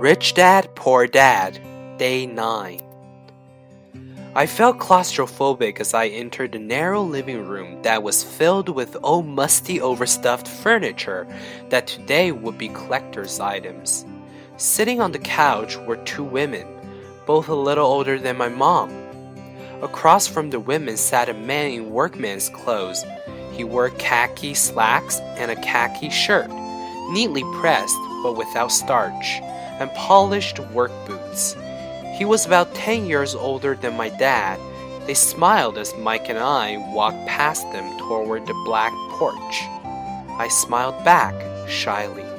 Rich Dad, Poor Dad, Day 9. I felt claustrophobic as I entered the narrow living room that was filled with old musty overstuffed furniture that today would be collector's items. Sitting on the couch were two women, both a little older than my mom. Across from the women sat a man in workman's clothes. He wore khaki slacks and a khaki shirt, neatly pressed but without starch, and polished work boots. He was about 10 years older than my dad. They smiled as Mike and I walked past them toward the black porch. I smiled back shyly.